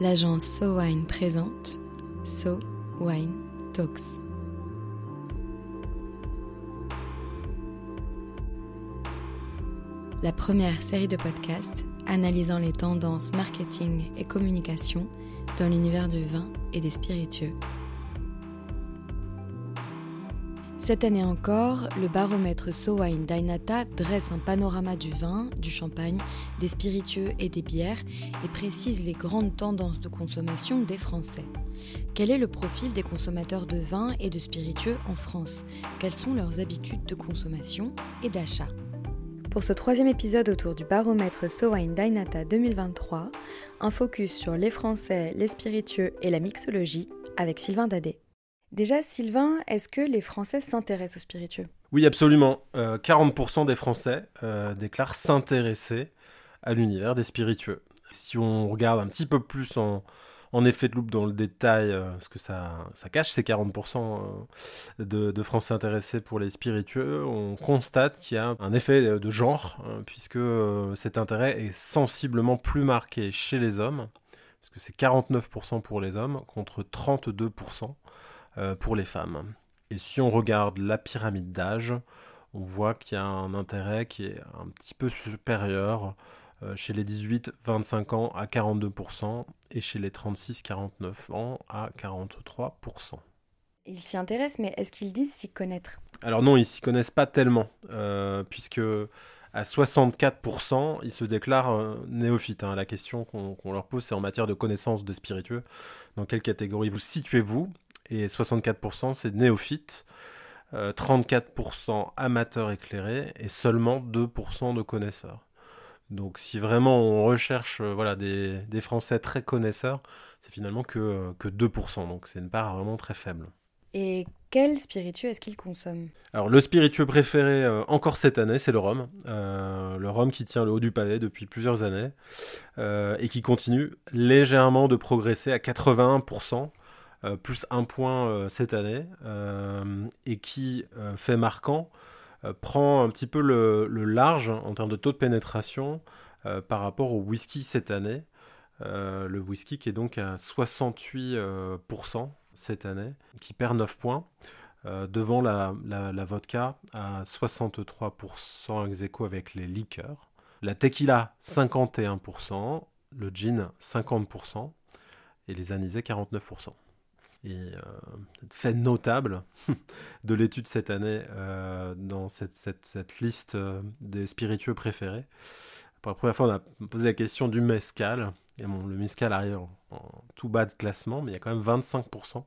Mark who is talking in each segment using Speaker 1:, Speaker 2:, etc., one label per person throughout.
Speaker 1: l'agence So Wine présente So Wine Talks. La première série de podcasts analysant les tendances marketing et communication dans l'univers du vin et des spiritueux. Cette année encore, le baromètre Wine Dainata dresse un panorama du vin, du champagne, des spiritueux et des bières et précise les grandes tendances de consommation des Français. Quel est le profil des consommateurs de vin et de spiritueux en France? Quelles sont leurs habitudes de consommation et d'achat? Pour ce troisième épisode autour du baromètre Wine Dainata 2023, un focus sur les Français, les spiritueux et la mixologie avec Sylvain Dadé. Déjà, Sylvain, est-ce que les Français s'intéressent aux spiritueux?
Speaker 2: Oui, absolument. 40% euh, des Français euh, déclarent s'intéresser à l'univers des spiritueux. Si on regarde un petit peu plus en, effet de loupe dans le détail euh, ce que ça, cache, c'est 40% de, Français intéressés pour les spiritueux, on constate qu'il y a un effet de genre, puisque cet intérêt est sensiblement plus marqué chez les hommes, parce que c'est 49% pour les hommes contre 32% euh, pour les femmes. Et si on regarde la pyramide d'âge, on voit qu'il y a un intérêt qui est un petit peu supérieur euh, chez les 18-25 ans à 42% et chez les 36-49 ans à 43%.
Speaker 1: Ils s'y intéressent, mais est-ce qu'ils disent s'y connaître?
Speaker 2: Alors non, ils s'y connaissent pas tellement, euh, puisque à 64%, ils se déclarent néophytes. Hein. La question qu'on leur pose, c'est en matière de connaissance de spiritueux. Dans quelle catégorie vous situez-vous? Et 64% c'est néophytes, 34% euh, amateurs éclairés et seulement 2% de connaisseurs. Donc si vraiment on recherche euh, voilà, des, Français très connaisseurs, c'est finalement que, euh, que 2%, donc c'est une part vraiment très faible.
Speaker 1: Et quel spiritueux est-ce qu'ils consomment
Speaker 2: Alors le spiritueux préféré encore cette année, c'est le rhum. le rhum qui tient le haut du pavé depuis plusieurs années et qui continue légèrement de progresser à 81%. Euh, plus un point euh, cette année, euh, et qui, fait marquant, prend un petit peu le, large en termes de taux de pénétration par rapport au whisky cette année. le whisky qui est donc à 68% cette année, qui perd 9 points. devant la, vodka à 63% ex aequo avec les liqueurs. La tequila 51%, le gin 50% et les anisés 49%. Et euh, fait notable de l'étude cette année euh, dans cette, cette, cette liste euh, des spiritueux préférés. Pour la première fois, on a posé la question du mescal. Et le mescal arrive en, tout bas de classement, mais il y a quand même 25%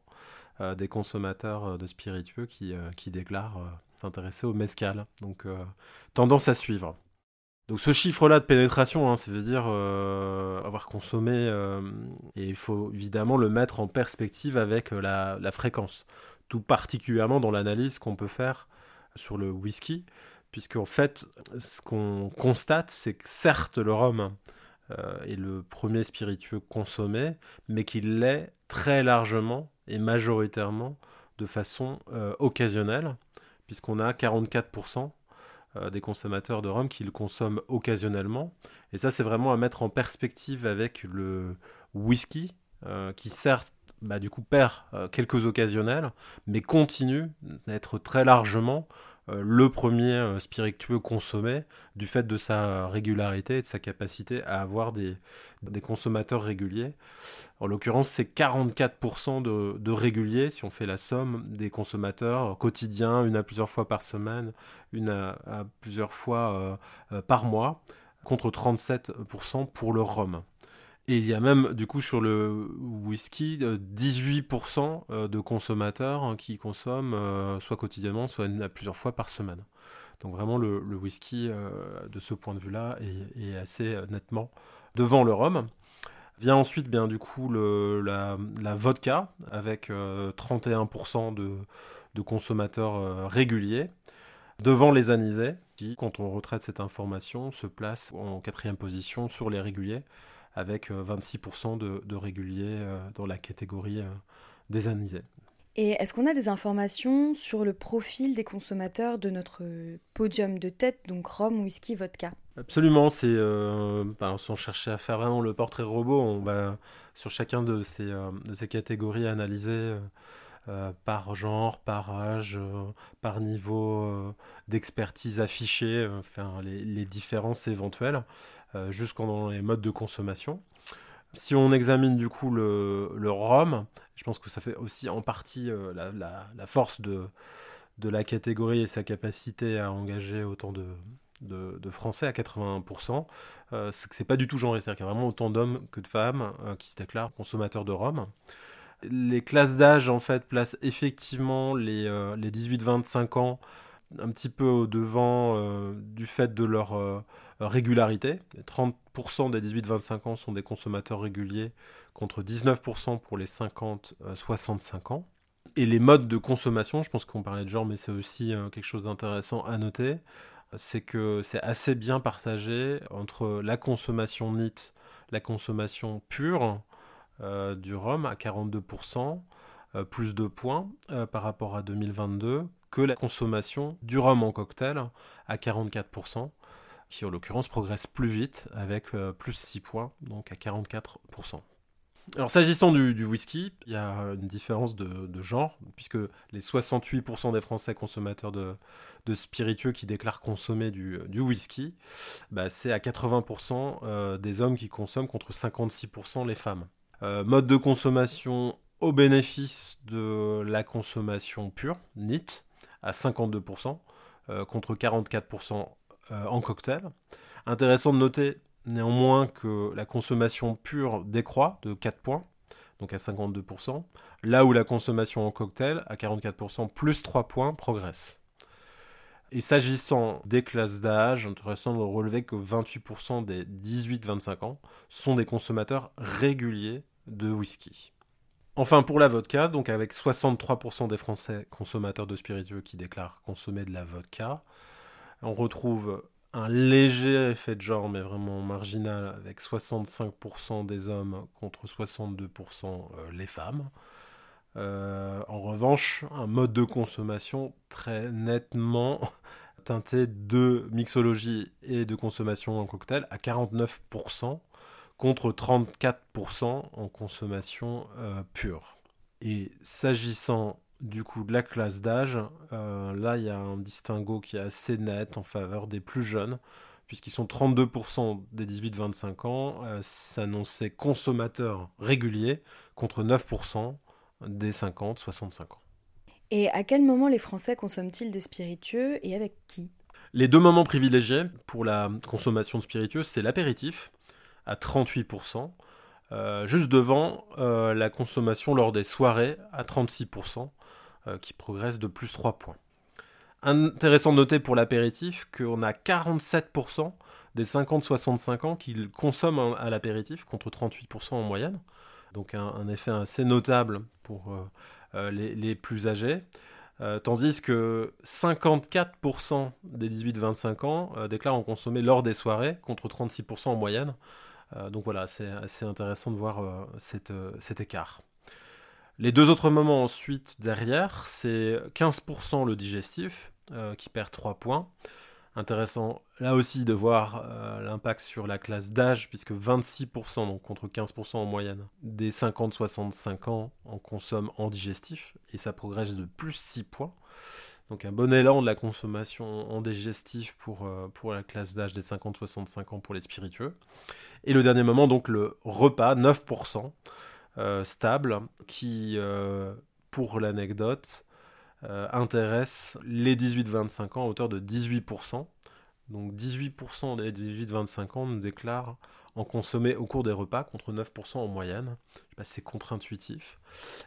Speaker 2: des consommateurs de spiritueux qui, qui déclarent s'intéresser au mescal. Donc, tendance à suivre. Donc ce chiffre-là de pénétration, hein, ça veut dire euh, avoir consommé, euh, et il faut évidemment le mettre en perspective avec euh, la, fréquence, tout particulièrement dans l'analyse qu'on peut faire sur le whisky, puisqu'en fait, ce qu'on constate, c'est que certes le rhum est le premier spiritueux consommé, mais qu'il l'est très largement et majoritairement de façon occasionnelle, puisqu'on a 44% euh, des consommateurs de rhum qui le consomment occasionnellement. Et ça, c'est vraiment à mettre en perspective avec le whisky, euh, qui certes, bah, du coup, perd euh, quelques occasionnels, mais continue d'être très largement euh, le premier euh, spiritueux consommé du fait de sa régularité et de sa capacité à avoir des, consommateurs réguliers. En l'occurrence, c'est 44% de, réguliers, si on fait la somme des consommateurs quotidiens, une à plusieurs fois par semaine, une à, plusieurs fois euh, par mois, contre 37% pour le rhum. Et il y a même, du coup, sur le whisky, 18% euh, euh, de consommateurs hein, qui consomment euh, soit quotidiennement, soit plusieurs fois par semaine. Donc vraiment, le, whisky, de ce point de vue-là, est, assez nettement devant le rhum. Vient ensuite, bien du coup, la, vodka, avec 31% de, de, consommateurs réguliers, devant les anisés, qui, quand on retraite cette information, se place en quatrième position sur les réguliers, avec 26% euh, de, réguliers euh, dans la catégorie euh, des anisés.
Speaker 1: Et est-ce qu'on a des informations sur le profil des consommateurs de notre podium de tête, donc rhum, whisky, vodka?
Speaker 2: Absolument, c'est euh, si on cherchait à faire vraiment le portrait robot, on va sur chacun de ces, euh, de ces catégories analyser euh, par genre, par âge, par niveau d'expertise affiché, faire les, les, différences éventuelles, jusqu'en les modes de consommation. Si on examine du coup le, le rhum, je pense que ça fait aussi en partie la, la, force de, de la catégorie et sa capacité à engager autant de, Français à 81%, euh, c'est que c'est pas du tout genré, c'est-à-dire qu'il y a vraiment autant d'hommes que de femmes euh, qui se déclarent consommateurs de rhum. Les classes d'âge, en fait, placent effectivement les, euh, les 18-25 ans un petit peu au devant du fait de leur régularité. 30% des 18-25 ans sont des consommateurs réguliers contre 19% pour les 50-65 ans. Et les modes de consommation, je pense qu'on parlait de genre, mais c'est aussi quelque chose d'intéressant à noter c'est que c'est assez bien partagé entre la consommation NIT, la consommation pure euh, du rhum à 42%, euh, plus de points euh, par rapport à 2022, que la consommation du rhum en cocktail à 44%, qui en l'occurrence progresse plus vite avec plus 6 points, donc à 44%. Alors s'agissant du, whisky, il y a une différence de, genre, puisque les 68% des Français consommateurs de, spiritueux qui déclarent consommer du, whisky, bah, c'est à 80% euh, des hommes qui consomment contre 56% les femmes. Euh, mode de consommation au bénéfice de la consommation pure, NIT, à 52%, euh, contre 44% en cocktail. Intéressant de noter néanmoins que la consommation pure décroît de 4 points, donc à 52%, là où la consommation en cocktail, à 44%, plus 3 points, progresse. Et s'agissant des classes d'âge, intéressant de relever que 28% des 18-25 ans sont des consommateurs réguliers de whisky. Enfin, pour la vodka, donc avec 63% des Français consommateurs de spiritueux qui déclarent consommer de la vodka, on retrouve un léger effet de genre, mais vraiment marginal, avec 65% des hommes contre 62% euh, les femmes. Euh, en revanche, un mode de consommation très nettement teinté de mixologie et de consommation en cocktail à 49% contre 34% en consommation euh, pure. Et s'agissant du coup de la classe d'âge, euh, là il y a un distinguo qui est assez net en faveur des plus jeunes, puisqu'ils sont 32% des 18-25 ans. Euh, s'annonçaient consommateurs réguliers contre 9% des 50-65 ans.
Speaker 1: Et à quel moment les Français consomment-ils des spiritueux et avec qui?
Speaker 2: Les deux moments privilégiés pour la consommation de spiritueux, c'est l'apéritif à 38%, euh, juste devant la consommation lors des soirées à 36%, euh, qui progresse de plus 3 points. Intéressant de noter pour l'apéritif qu'on a 47% des 50-65 ans qui consomment à l'apéritif contre 38% en moyenne. Donc un, effet assez notable pour euh, euh, les, plus âgés. tandis que 54% des 18-25 ans déclarent en consommer lors des soirées contre 36% en moyenne. donc voilà, c'est assez intéressant de voir cet écart. Les deux autres moments ensuite derrière, c'est 15% le digestif, euh, qui perd 3 points. Intéressant là aussi de voir euh, l'impact sur la classe d'âge, puisque 26%, donc contre 15% en moyenne, des 50-65 ans en consomment en digestif, et ça progresse de plus 6 points. Donc un bon élan de la consommation en digestif pour, euh, pour la classe d'âge des 50-65 ans pour les spiritueux. Et le dernier moment, donc le repas, 9%. Euh, stable qui, euh, pour l'anecdote, euh, intéresse les 18-25 ans à hauteur de 18%. Donc 18% des 18-25 ans nous déclarent en consommer au cours des repas contre 9% en moyenne. C'est contre-intuitif,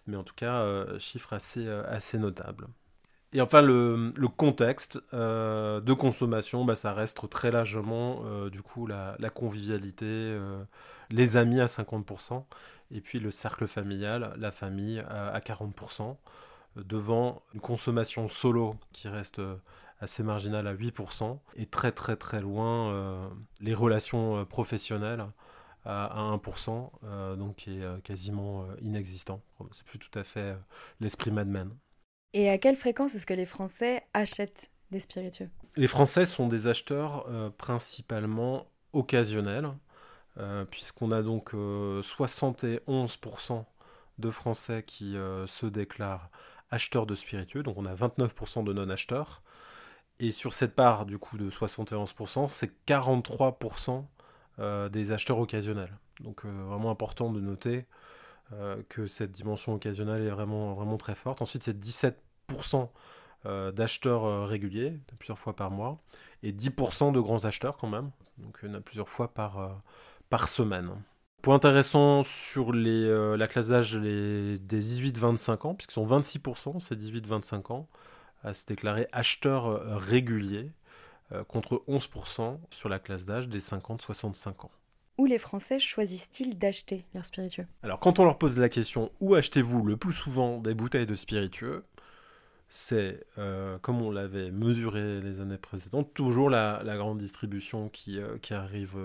Speaker 2: mais en tout cas, chiffre assez, notable. Et enfin, le, contexte de consommation, bah, ça reste très largement du coup la convivialité, les amis à 50%, et puis le cercle familial, la famille à 40%, devant une consommation solo qui reste euh, assez marginale à 8%, et très très très loin euh, les relations euh, professionnelles à, 1%, donc qui est quasiment inexistant. C'est plus tout à fait l'esprit Mad Men.
Speaker 1: Et à quelle fréquence est-ce que les Français achètent des spiritueux?
Speaker 2: Les Français sont des acheteurs principalement occasionnels, puisqu'on a donc 71% de Français qui se déclarent acheteurs de spiritueux, donc on a 29% de non-acheteurs. Et sur cette part du coup de 71%, c'est 43% euh, des acheteurs occasionnels. Donc euh, vraiment important de noter euh, que cette dimension occasionnelle est vraiment, vraiment très forte. Ensuite, c'est 17% d'acheteurs réguliers, plusieurs fois par mois, et 10% de grands acheteurs quand même. Donc il a plusieurs fois par, par semaine. Point intéressant sur les, la classe d'âge des 18-25 ans, puisqu'ils sont 26%, c'est 18-25 ans, à se déclarer acheteurs réguliers. Euh, contre 11% sur la classe d'âge des 50-65 ans.
Speaker 1: Où les Français choisissent-ils d'acheter leurs spiritueux?
Speaker 2: Alors quand on leur pose la question où achetez-vous le plus souvent des bouteilles de spiritueux, c'est, euh, comme on l'avait mesuré les années précédentes, toujours la, grande distribution qui, euh, qui arrive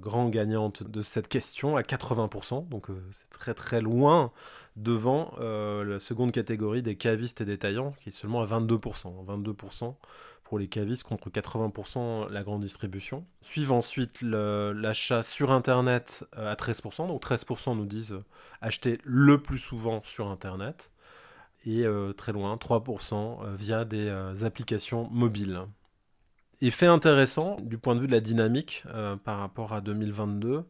Speaker 2: grand gagnante de cette question à 80%, donc c'est très très loin devant la seconde catégorie des cavistes et détaillants qui est seulement à 22%. 22% pour les cavistes contre 80% la grande distribution. Suive ensuite l'achat sur Internet euh, à 13%, donc 13% nous disent euh, acheter le plus souvent sur Internet, et euh, très loin, 3% via des applications mobiles. Et fait intéressant du point de vue de la dynamique par rapport à 2022,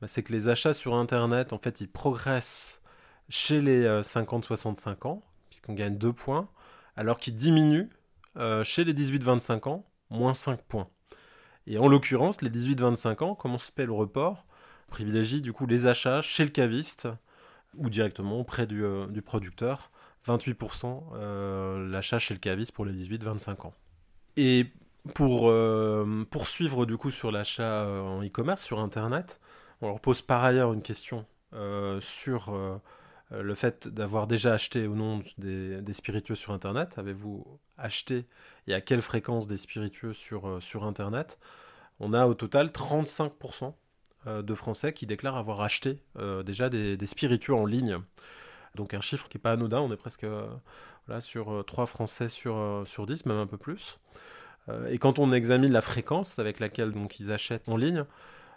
Speaker 2: bah, c'est que les achats sur Internet, en fait, ils progressent chez les 50-65 ans, puisqu'on gagne 2 points, alors qu'ils diminuent euh, chez les 18-25 ans, moins 5 points. Et en l'occurrence, les 18-25 ans, comment se paie le report? Privilégie du coup les achats chez le caviste ou directement auprès du, euh, producteur. 28% euh, l'achat chez le caviste pour les 18-25 ans. Et pour poursuivre du coup sur l'achat en e-commerce, sur Internet, on leur pose par ailleurs une question sur euh, le fait d'avoir déjà acheté ou non des, spiritueux sur Internet. Avez-vous acheté et à quelle fréquence des spiritueux sur, euh, sur Internet? On a au total 35% euh, de Français qui déclarent avoir acheté déjà des, spiritueux en ligne. Donc un chiffre qui n'est pas anodin, on est presque sur 3 Français sur, sur 10, même un peu plus. Et quand on examine la fréquence avec laquelle donc, ils achètent en ligne,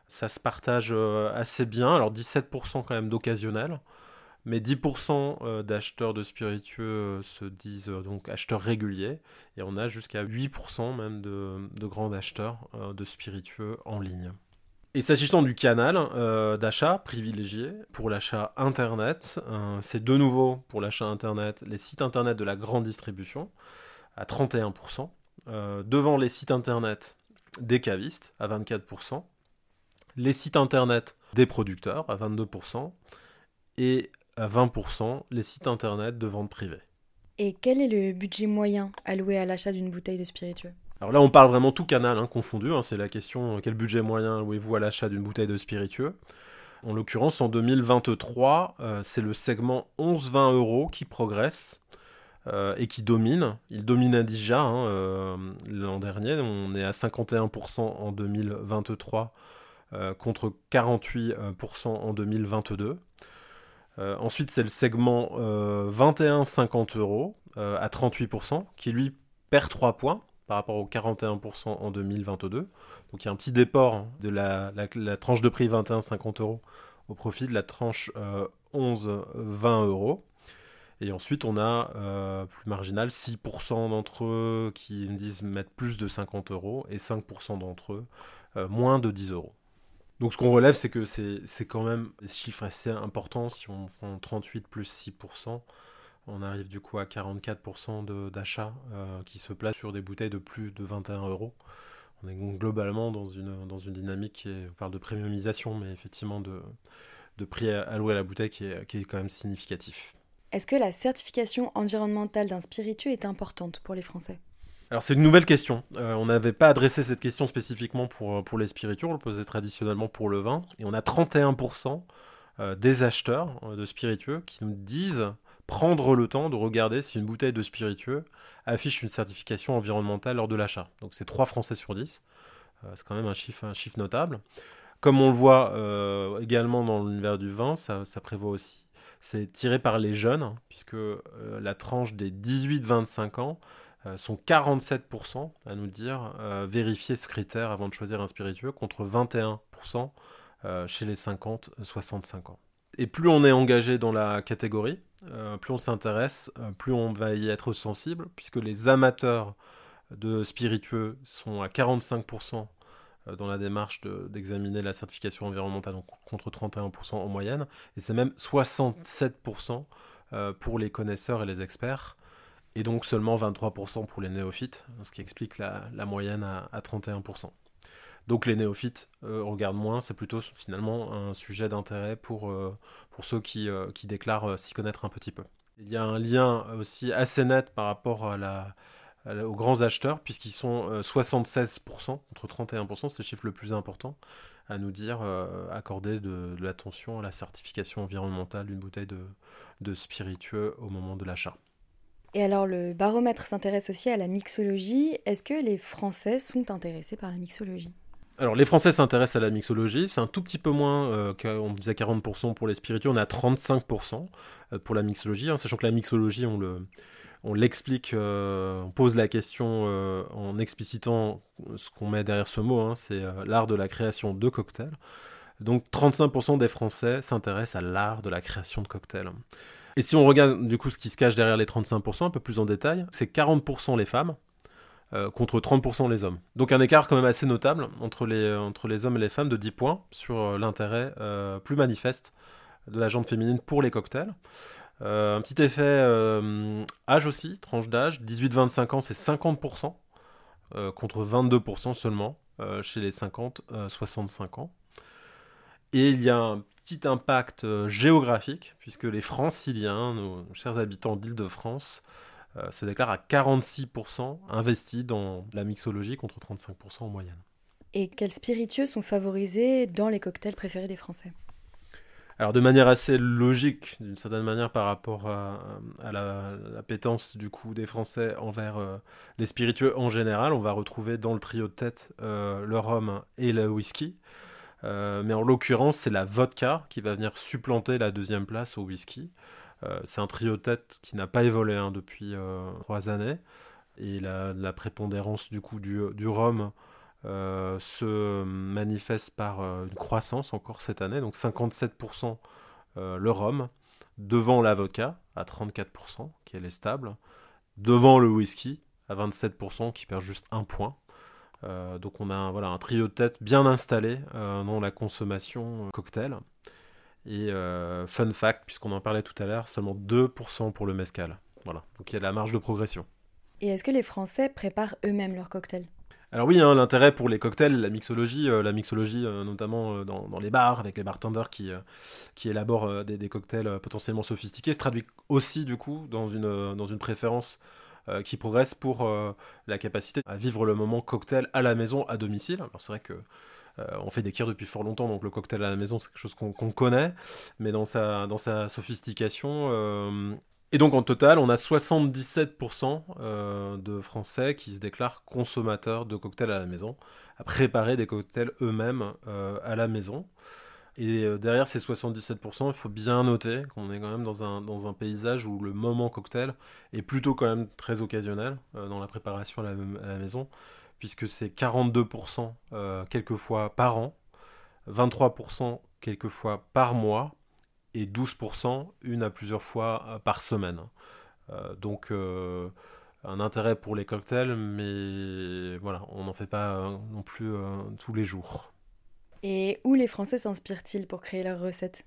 Speaker 2: ça se partage assez bien. Alors 17% quand même d'occasionnels, mais 10% euh, d'acheteurs de spiritueux euh, se disent euh, donc acheteurs réguliers, et on a jusqu'à 8% même de, grands acheteurs de spiritueux en ligne. Et s'agissant du canal d'achat privilégié pour l'achat Internet, c'est de nouveau pour l'achat Internet les sites Internet de la grande distribution à 31%, devant les sites Internet des cavistes à 24%, les sites Internet des producteurs à 22%, et à 20% les sites internet de vente privée.
Speaker 1: Et quel est le budget moyen alloué à l'achat d'une bouteille de spiritueux?
Speaker 2: Alors là, on parle vraiment tout canal hein, confondu. Hein, c'est la question quel budget moyen allouez-vous à l'achat d'une bouteille de spiritueux? En l'occurrence, en 2023, euh, c'est le segment 11-20 euros qui progresse. Euh, et qui domine. Il dominait déjà hein, euh, l'an dernier. On est à 51% en 2023 contre 48% en 2022. Euh, ensuite, c'est le segment 21-50 euh, euros euh, à 38%, qui lui perd 3 points par rapport aux 41% en 2022. Donc il y a un petit déport de la, tranche de prix 21-50 euros au profit de la tranche 11-20 euros. Et ensuite, on a plus marginal 6% d'entre eux qui me disent mettre plus de 50 euros et 5% d'entre eux moins de 10 euros. Donc ce qu'on relève, c'est que c'est quand même des chiffres assez importants. Si on prend 38 plus 6%, on arrive du coup à 44% d'achats euh, qui se placent sur des bouteilles de plus de 21 euros. On est globalement dans une, dans une dynamique qui est, on parle de premiumisation, mais effectivement de, de prix alloué à la bouteille qui est, qui est quand même significatif.
Speaker 1: Est-ce que la certification environnementale d'un spiritueux est importante pour les Français?
Speaker 2: Alors c'est une nouvelle question. Euh, on n'avait pas adressé cette question spécifiquement pour, euh, pour les spiritueux, on le posait traditionnellement pour le vin. Et on a 31% euh, des acheteurs de spiritueux qui nous disent prendre le temps de regarder si une bouteille de spiritueux affiche une certification environnementale lors de l'achat. Donc c'est 3 Français sur 10. c'est quand même un chiffre notable. comme on le voit également dans l'univers du vin, ça, prévoit aussi. C'est tiré par les jeunes, puisque la tranche des 18-25 ans sont 47% à nous dire vérifier ce critère avant de choisir un spiritueux, contre 21% chez les 50-65 ans. Et plus on est engagé dans la catégorie, euh, plus on s'intéresse, euh, plus on va y être sensible, puisque les amateurs de spiritueux sont à 45% euh, dans la démarche d'examiner la certification environnementale, contre 31% en moyenne, et c'est même 67% pour les connaisseurs et les experts, et donc seulement 23% pour les néophytes, ce qui explique la, moyenne à 31%. Donc les néophytes euh, regardent moins, c'est plutôt finalement un sujet d'intérêt pour, euh, pour ceux qui, euh, qui déclarent s'y connaître un petit peu. Il y a un lien aussi assez net par rapport à la, aux grands acheteurs, puisqu'ils sont 76% contre 31%, c'est le chiffre le plus important, à nous dire accorder de, de l'attention à la certification environnementale d'une bouteille de, de spiritueux au moment de l'achat.
Speaker 1: Et alors le baromètre s'intéresse aussi à la mixologie. Est-ce que les Français sont intéressés par la mixologie?
Speaker 2: Alors les Français s'intéressent à la mixologie, c'est un tout petit peu moins, euh, on disait 40% pour les spiritueux, on est à 35% euh, pour la mixologie, hein, sachant que la mixologie, on le, on l'explique, euh, on pose la question en explicitant ce qu'on met derrière ce mot, hein, c'est l'art de la création de cocktails. Donc 35% des Français s'intéressent à l'art de la création de cocktails. Et si on regarde du coup ce qui se cache derrière les 35%, un peu plus en détail, c'est 40% les femmes, euh, contre 30% les hommes. Donc un écart quand même assez notable entre les, euh, hommes et les femmes de 10 points sur euh, l'intérêt plus manifeste de la jante féminine pour les cocktails. Un petit effet âge aussi, tranche d'âge, 18-25 ans c'est 50% contre 22% seulement chez les 50-65 ans. Et il y a un petit impact géographique, puisque les franciliens, nos chers habitants d'Île-de-France, euh, se déclare à 46% investi dans la mixologie contre 35% en moyenne.
Speaker 1: Et quels spiritueux sont favorisés dans les cocktails préférés des Français?
Speaker 2: Alors de manière assez logique, d'une certaine manière, par rapport à, la, pétence du coup des Français envers euh, les spiritueux en général, on va retrouver dans le trio de tête euh, le rhum et le whisky. mais en l'occurrence, c'est la vodka qui va venir supplanter la deuxième place au whisky. Euh, c'est un trio tête qui n'a pas évolué hein, depuis euh, trois années. Et la, prépondérance du coup du, rhum euh, se manifeste par une croissance encore cette année. Donc 57% le rhum, devant l'avocat à 34%, qui est stable, devant le whisky à 27%, qui perd juste un point. donc on a un, voilà, un trio de tête bien installé dans la consommation cocktail. Et euh, fun fact, puisqu'on en parlait tout à l'heure, seulement 2% pour le mescal. Voilà, donc il y a de la marge de progression.
Speaker 1: Et est-ce que les Français préparent eux-mêmes leurs cocktails?
Speaker 2: Alors oui, hein, l'intérêt pour les cocktails, la mixologie, euh, la mixologie euh, notamment dans, les bars avec les bartenders qui, élaborent des, cocktails potentiellement sophistiqués, se traduit aussi du coup dans une, préférence qui progresse pour la capacité à vivre le moment cocktail à la maison, à domicile. Alors c'est vrai que euh, on fait des kirs depuis fort longtemps, donc le cocktail à la maison, c'est quelque chose qu'on connaît, mais dans sa, dans sa sophistication. Euh, et donc en total, on a 77% euh, de Français qui se déclarent consommateurs de cocktails à la maison, à préparer des cocktails eux-mêmes à la maison. Et derrière ces 77%, il faut bien noter qu'on est quand même dans un, dans un paysage où le moment cocktail est plutôt quand même très occasionnel dans la préparation à la maison puisque c'est 42% euh, quelquefois par an, 23% quelquefois par mois, et 12% une à plusieurs fois euh, par semaine. Euh, donc un intérêt pour les cocktails, mais voilà, on n'en fait pas non plus tous les jours.
Speaker 1: Et où les Français s'inspirent-ils pour créer leurs recettes?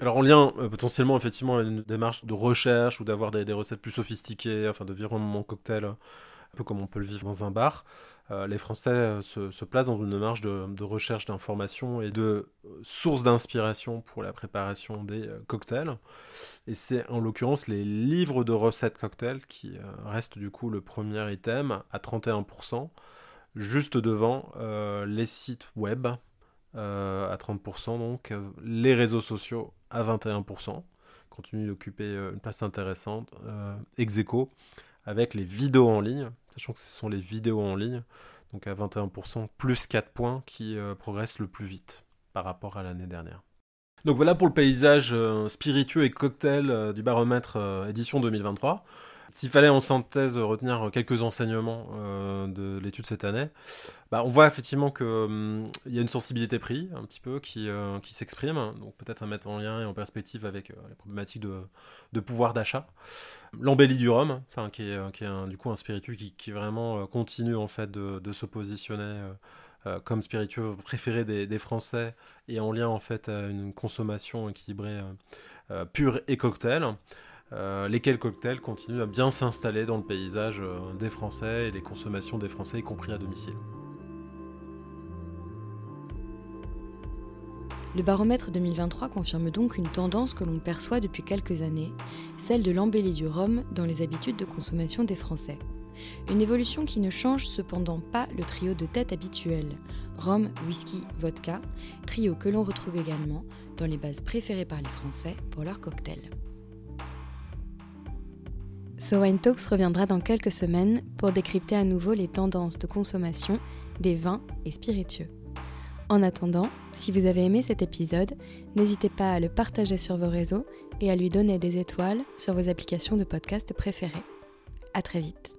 Speaker 2: Alors en lien potentiellement effectivement à une démarche de recherche ou d'avoir des, recettes plus sophistiquées, enfin de vivre un moment cocktail, un peu comme on peut le vivre dans un bar, euh, les Français euh, se, placent dans une démarche de, recherche d'informations et de euh, sources d'inspiration pour la préparation des cocktails. Et c'est en l'occurrence les livres de recettes cocktails qui restent du coup le premier item à 31%, juste devant les sites web à 30%, donc les réseaux sociaux à 21%, continue d'occuper une place intéressante, ex avec les vidéos en ligne, sachant que ce sont les vidéos en ligne, donc à 21%, plus 4 points qui euh, progressent le plus vite. par rapport à l'année dernière. Donc voilà pour le paysage spiritueux et cocktail du baromètre édition 2023. S'il fallait en synthèse retenir quelques enseignements de l'étude cette année, bah, on voit effectivement qu'il hum, y a une sensibilité prix un petit peu qui, qui s'exprime, donc peut-être à mettre en lien et en perspective avec les problématiques de, de pouvoir d'achat l'embellie du rhum, qui est, qui est un, du coup un spiritueux qui, qui vraiment euh, continue en fait de, de se positionner euh, euh, comme spiritueux préféré des, des, Français et en lien en fait à une consommation équilibrée pure et cocktail. Lesquels cocktails continuent à bien s'installer dans le paysage des Français et les consommations des Français, y compris à domicile.
Speaker 1: Le baromètre 2023 confirme donc une tendance que l'on perçoit depuis quelques années, celle de l'embellie du rhum dans les habitudes de consommation des Français. Une évolution qui ne change cependant pas le trio de tête habituel, rhum, whisky, vodka, trio que l'on retrouve également dans les bases préférées par les Français pour leurs cocktails. So Wine Talks reviendra dans quelques semaines pour décrypter à nouveau les tendances de consommation des vins et spiritueux. En attendant, si vous avez aimé cet épisode, n'hésitez pas à le partager sur vos réseaux et à lui donner des étoiles sur vos applications de podcast préférées. À très vite.